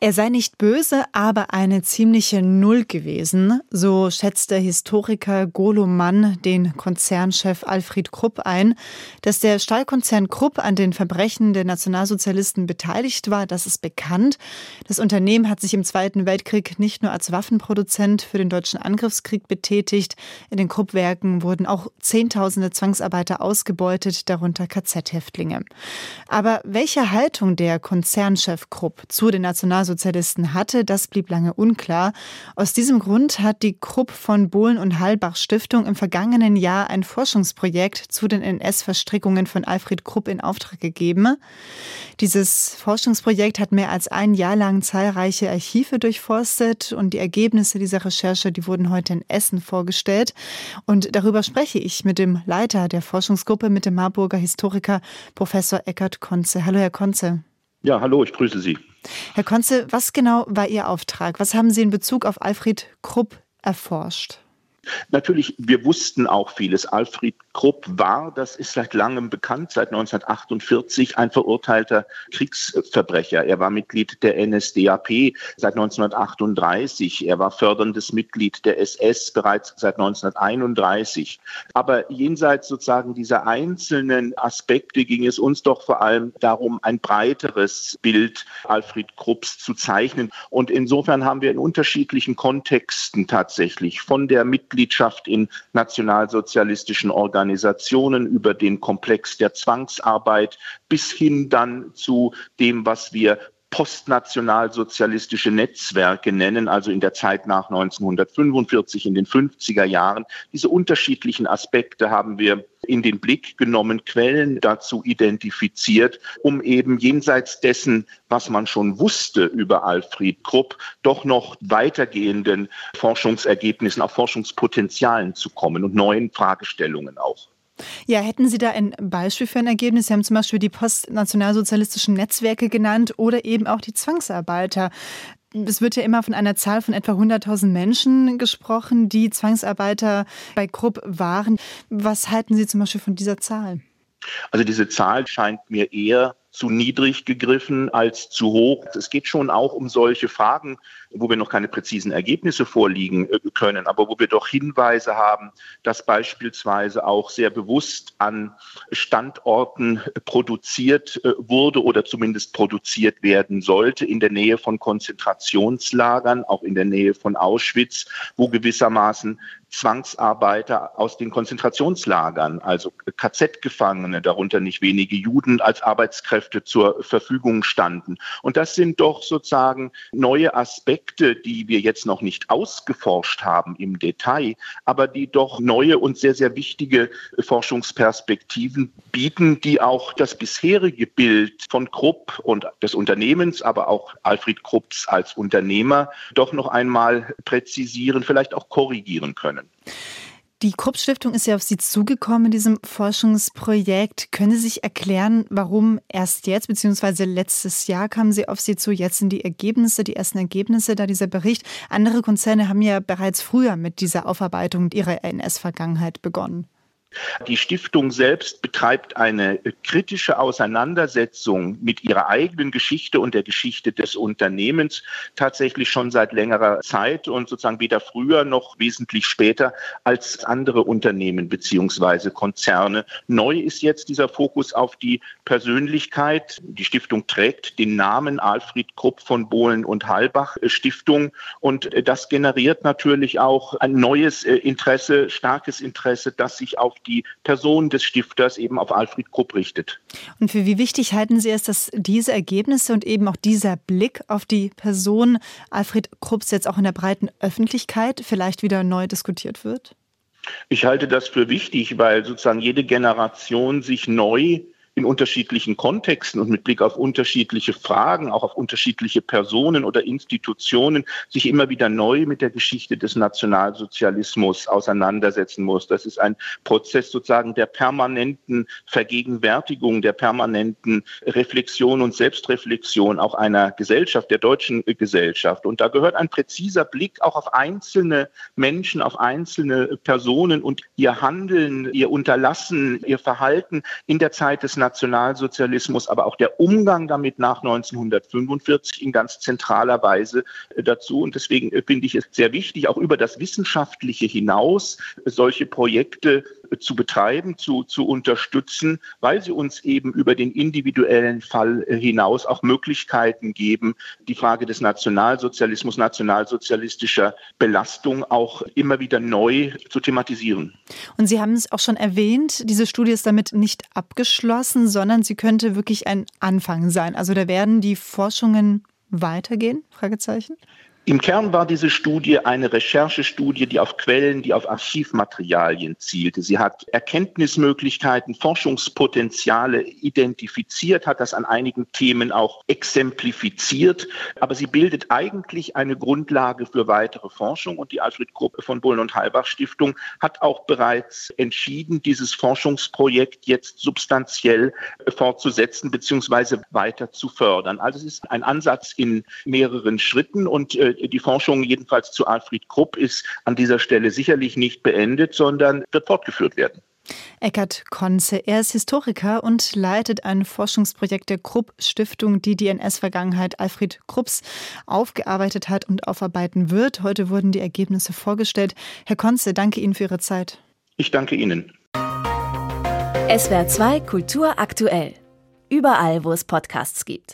Er sei nicht böse, aber eine ziemliche Null gewesen, so schätzt der Historiker Golo Mann den Konzernchef Alfred Krupp ein. Dass der Stahlkonzern Krupp an den Verbrechen der Nationalsozialisten beteiligt war, das ist bekannt. Das Unternehmen hat sich im Zweiten Weltkrieg nicht nur als Waffenproduzent für den deutschen Angriffskrieg betätigt. In den Krupp-Werken wurden auch Zehntausende Zwangsarbeiter ausgebeutet, darunter KZ-Häftlinge. Aber welche Haltung der Konzernchef Krupp zu den Nationalsozialisten Nationalsozialisten hatte, das blieb lange unklar. Aus diesem Grund hat die Krupp von Bohlen und Hallbach Stiftung im vergangenen Jahr ein Forschungsprojekt zu den NS-Verstrickungen von Alfred Krupp in Auftrag gegeben. Dieses Forschungsprojekt hat mehr als ein Jahr lang zahlreiche Archive durchforstet und die Ergebnisse dieser Recherche, die wurden heute in Essen vorgestellt. Und darüber spreche ich mit dem Leiter der Forschungsgruppe, mit dem Marburger Historiker Professor Eckert Konze. Hallo, Herr Konze. Ja, hallo, ich grüße Sie. Herr Konze, was genau war Ihr Auftrag? Was haben Sie in Bezug auf Alfred Krupp erforscht? Natürlich, wir wussten auch vieles. Alfred Krupp war, das ist seit langem bekannt, seit 1948 ein verurteilter Kriegsverbrecher. Er war Mitglied der NSDAP seit 1938. Er war förderndes Mitglied der SS bereits seit 1931. Aber jenseits sozusagen dieser einzelnen Aspekte ging es uns doch vor allem darum, ein breiteres Bild Alfred Krupps zu zeichnen. Und insofern haben wir in unterschiedlichen Kontexten tatsächlich von der Mitglied Mitgliedschaft in nationalsozialistischen Organisationen, über den Komplex der Zwangsarbeit bis hin dann zu dem, was wir postnationalsozialistische Netzwerke nennen, also in der Zeit nach 1945, in den 50er Jahren. Diese unterschiedlichen Aspekte haben wir in den Blick genommen, Quellen dazu identifiziert, um eben jenseits dessen, was man schon wusste über Alfred Krupp, doch noch weitergehenden Forschungsergebnissen, auch Forschungspotenzialen zu kommen und neuen Fragestellungen auch. Ja, hätten Sie da ein Beispiel für ein Ergebnis? Sie haben zum Beispiel die postnationalsozialistischen Netzwerke genannt oder eben auch die Zwangsarbeiter. Es wird ja immer von einer Zahl von etwa 100.000 Menschen gesprochen, die Zwangsarbeiter bei Krupp waren. Was halten Sie zum Beispiel von dieser Zahl? Also diese Zahl scheint mir eher zu niedrig gegriffen als zu hoch. Es geht schon auch um solche Fragen, wo wir noch keine präzisen Ergebnisse vorliegen äh, können, aber wo wir doch Hinweise haben, dass beispielsweise auch sehr bewusst an Standorten produziert äh, wurde oder zumindest produziert werden sollte in der Nähe von Konzentrationslagern, auch in der Nähe von Auschwitz, wo gewissermaßen Zwangsarbeiter aus den Konzentrationslagern, also KZ-Gefangene, darunter nicht wenige Juden als Arbeitskräfte zur Verfügung standen. Und das sind doch sozusagen neue Aspekte, die wir jetzt noch nicht ausgeforscht haben im Detail, aber die doch neue und sehr, sehr wichtige Forschungsperspektiven bieten, die auch das bisherige Bild von Krupp und des Unternehmens, aber auch Alfred Krupps als Unternehmer doch noch einmal präzisieren, vielleicht auch korrigieren können. Die Krupp Stiftung ist ja auf Sie zugekommen in diesem Forschungsprojekt. Können Sie sich erklären, warum erst jetzt, beziehungsweise letztes Jahr kamen Sie auf Sie zu? Jetzt sind die Ergebnisse, die ersten Ergebnisse da, dieser Bericht. Andere Konzerne haben ja bereits früher mit dieser Aufarbeitung ihrer NS-Vergangenheit begonnen. Die Stiftung selbst betreibt eine kritische Auseinandersetzung mit ihrer eigenen Geschichte und der Geschichte des Unternehmens tatsächlich schon seit längerer Zeit und sozusagen weder früher noch wesentlich später als andere Unternehmen beziehungsweise Konzerne. Neu ist jetzt dieser Fokus auf die Persönlichkeit. Die Stiftung trägt den Namen Alfred Krupp von Bohlen und Halbach Stiftung und das generiert natürlich auch ein neues Interesse, starkes Interesse, das sich auf die Person des Stifters eben auf Alfred Krupp richtet. Und für wie wichtig halten Sie es, dass diese Ergebnisse und eben auch dieser Blick auf die Person Alfred Krupps jetzt auch in der breiten Öffentlichkeit vielleicht wieder neu diskutiert wird? Ich halte das für wichtig, weil sozusagen jede Generation sich neu in unterschiedlichen Kontexten und mit Blick auf unterschiedliche Fragen, auch auf unterschiedliche Personen oder Institutionen, sich immer wieder neu mit der Geschichte des Nationalsozialismus auseinandersetzen muss. Das ist ein Prozess sozusagen der permanenten Vergegenwärtigung, der permanenten Reflexion und Selbstreflexion auch einer Gesellschaft, der deutschen Gesellschaft. Und da gehört ein präziser Blick auch auf einzelne Menschen, auf einzelne Personen und ihr Handeln, ihr Unterlassen, ihr Verhalten in der Zeit des Nationalismus Nationalsozialismus, aber auch der Umgang damit nach 1945 in ganz zentraler Weise äh, dazu. Und deswegen äh, finde ich es sehr wichtig, auch über das Wissenschaftliche hinaus solche Projekte zu betreiben, zu, zu unterstützen, weil sie uns eben über den individuellen Fall hinaus auch Möglichkeiten geben, die Frage des Nationalsozialismus, nationalsozialistischer Belastung auch immer wieder neu zu thematisieren. Und Sie haben es auch schon erwähnt, diese Studie ist damit nicht abgeschlossen, sondern sie könnte wirklich ein Anfang sein. Also da werden die Forschungen weitergehen? Fragezeichen. Im Kern war diese Studie eine Recherchestudie, die auf Quellen, die auf Archivmaterialien zielte. Sie hat Erkenntnismöglichkeiten, Forschungspotenziale identifiziert, hat das an einigen Themen auch exemplifiziert. Aber sie bildet eigentlich eine Grundlage für weitere Forschung. Und die Alfred Gruppe von Bullen und Halbach Stiftung hat auch bereits entschieden, dieses Forschungsprojekt jetzt substanziell fortzusetzen bzw. weiter zu fördern. Also es ist ein Ansatz in mehreren Schritten und äh, die Forschung jedenfalls zu Alfred Krupp ist an dieser Stelle sicherlich nicht beendet, sondern wird fortgeführt werden. Eckart Konze, er ist Historiker und leitet ein Forschungsprojekt der Krupp Stiftung, die die NS-Vergangenheit Alfred Krupps aufgearbeitet hat und aufarbeiten wird. Heute wurden die Ergebnisse vorgestellt. Herr Konze, danke Ihnen für Ihre Zeit. Ich danke Ihnen. SWR 2 Kultur aktuell. Überall, wo es Podcasts gibt.